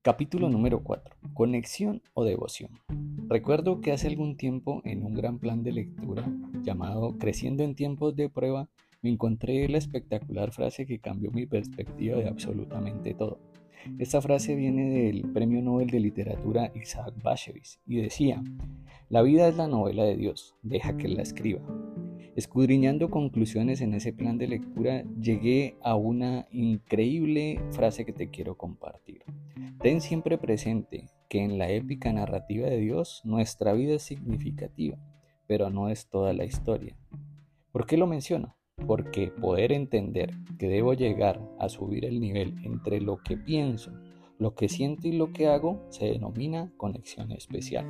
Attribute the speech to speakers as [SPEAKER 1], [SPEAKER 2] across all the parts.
[SPEAKER 1] Capítulo número 4. Conexión o devoción. Recuerdo que hace algún tiempo en un gran plan de lectura llamado Creciendo en tiempos de prueba, me encontré la espectacular frase que cambió mi perspectiva de absolutamente todo. Esta frase viene del Premio Nobel de Literatura Isaac Bashevis y decía, La vida es la novela de Dios, deja que la escriba. Escudriñando conclusiones en ese plan de lectura, llegué a una increíble frase que te quiero compartir. Ten siempre presente que en la épica narrativa de Dios nuestra vida es significativa, pero no es toda la historia. ¿Por qué lo menciono? Porque poder entender que debo llegar a subir el nivel entre lo que pienso, lo que siento y lo que hago se denomina conexión especial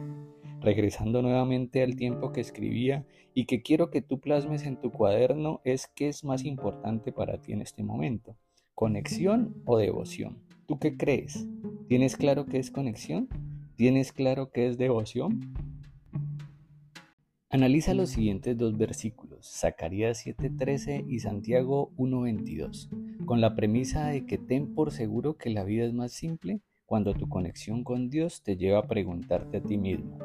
[SPEAKER 1] regresando nuevamente al tiempo que escribía y que quiero que tú plasmes en tu cuaderno es qué es más importante para ti en este momento, conexión o devoción. ¿Tú qué crees? ¿Tienes claro qué es conexión? ¿Tienes claro qué es devoción? Analiza los siguientes dos versículos, Zacarías 7:13 y Santiago 1:22, con la premisa de que ten por seguro que la vida es más simple cuando tu conexión con Dios te lleva a preguntarte a ti mismo,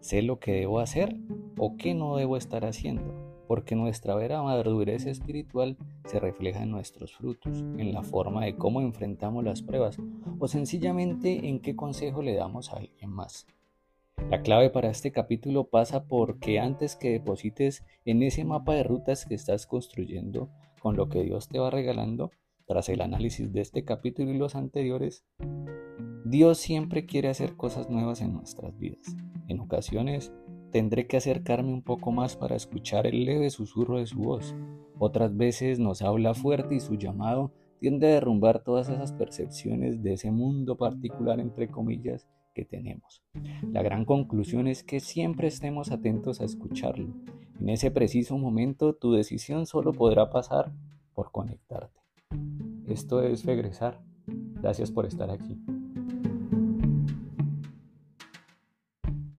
[SPEAKER 1] sé lo que debo hacer o qué no debo estar haciendo, porque nuestra vera madurez espiritual se refleja en nuestros frutos, en la forma de cómo enfrentamos las pruebas o sencillamente en qué consejo le damos a alguien más. La clave para este capítulo pasa porque antes que deposites en ese mapa de rutas que estás construyendo con lo que Dios te va regalando, tras el análisis de este capítulo y los anteriores, Dios siempre quiere hacer cosas nuevas en nuestras vidas. En ocasiones tendré que acercarme un poco más para escuchar el leve susurro de su voz. Otras veces nos habla fuerte y su llamado tiende a derrumbar todas esas percepciones de ese mundo particular, entre comillas, que tenemos. La gran conclusión es que siempre estemos atentos a escucharlo. En ese preciso momento tu decisión solo podrá pasar por conectarte. Esto es regresar. Gracias por estar aquí.